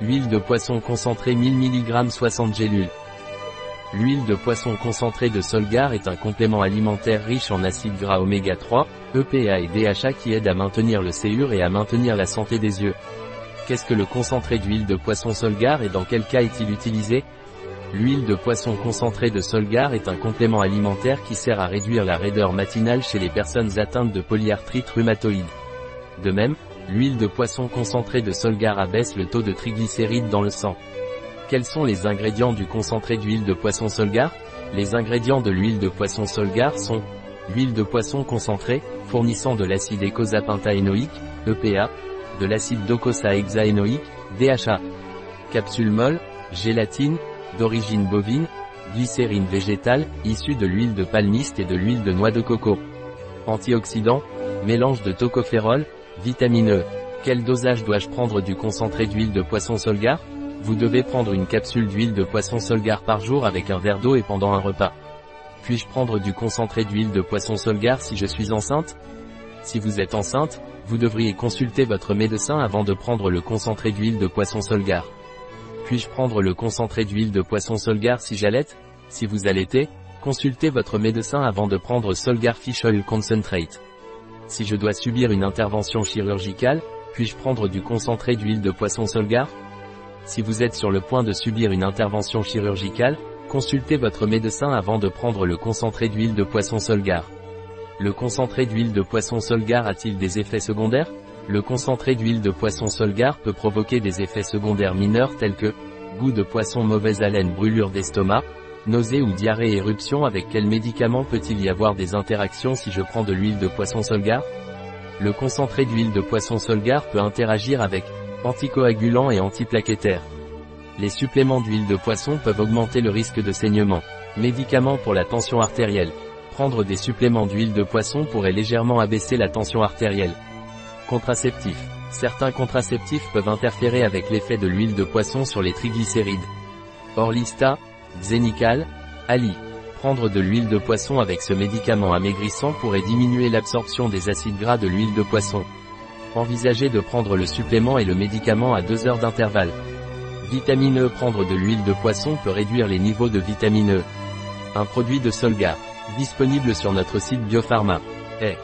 Huile de poisson concentrée 1000 mg 60 gélules. L'huile de poisson concentrée de Solgar est un complément alimentaire riche en acides gras oméga 3, EPA et DHA qui aide à maintenir le séur et à maintenir la santé des yeux. Qu'est-ce que le concentré d'huile de poisson Solgar et dans quel cas est-il utilisé? L'huile de poisson concentrée de Solgar est un complément alimentaire qui sert à réduire la raideur matinale chez les personnes atteintes de polyarthrite rhumatoïde. De même, l'huile de poisson concentrée de Solgar abaisse le taux de triglycérides dans le sang. Quels sont les ingrédients du concentré d'huile de poisson Solgar? Les ingrédients de l'huile de poisson Solgar sont l'huile de poisson concentrée, fournissant de l'acide écosapentaénoïque, EPA, de l'acide docosahexaénoïque, DHA, capsule molle, gélatine, d'origine bovine, glycérine végétale, issue de l'huile de palmiste et de l'huile de noix de coco. Antioxydants, mélange de tocophérol, vitamine E. Quel dosage dois-je prendre du concentré d'huile de poisson Solgar? Vous devez prendre une capsule d'huile de poisson Solgar par jour avec un verre d'eau et pendant un repas. Puis-je prendre du concentré d'huile de poisson Solgar si je suis enceinte? Si vous êtes enceinte, vous devriez consulter votre médecin avant de prendre le concentré d'huile de poisson Solgar. Puis-je prendre le concentré d'huile de poisson Solgar si j'allaite? Si vous allaitez, consultez votre médecin avant de prendre Solgar Fish Oil Concentrate. Si je dois subir une intervention chirurgicale, puis-je prendre du concentré d'huile de poisson Solgar? Si vous êtes sur le point de subir une intervention chirurgicale, consultez votre médecin avant de prendre le concentré d'huile de poisson Solgar. Le concentré d'huile de poisson Solgar a-t-il des effets secondaires? Le concentré d'huile de poisson Solgar peut provoquer des effets secondaires mineurs tels que goût de poisson mauvaise haleine brûlure d'estomac, nausée ou diarrhée éruption avec quel médicament peut-il y avoir des interactions si je prends de l'huile de poisson Solgar? Le concentré d'huile de poisson Solgar peut interagir avec anticoagulants et antiplaquettaires. Les suppléments d'huile de poisson peuvent augmenter le risque de saignement. Médicaments pour la tension artérielle. Prendre des suppléments d'huile de poisson pourrait légèrement abaisser la tension artérielle. Contraceptifs. Certains contraceptifs peuvent interférer avec l'effet de l'huile de poisson sur les triglycérides. Orlista, Xenical, Ali. Prendre de l'huile de poisson avec ce médicament amaigrissant pourrait diminuer l'absorption des acides gras de l'huile de poisson. Envisagez de prendre le supplément et le médicament à deux heures d'intervalle. Vitamine E Prendre de l'huile de poisson peut réduire les niveaux de vitamine E. Un produit de Solgar. Disponible sur notre site Biopharma. Eh.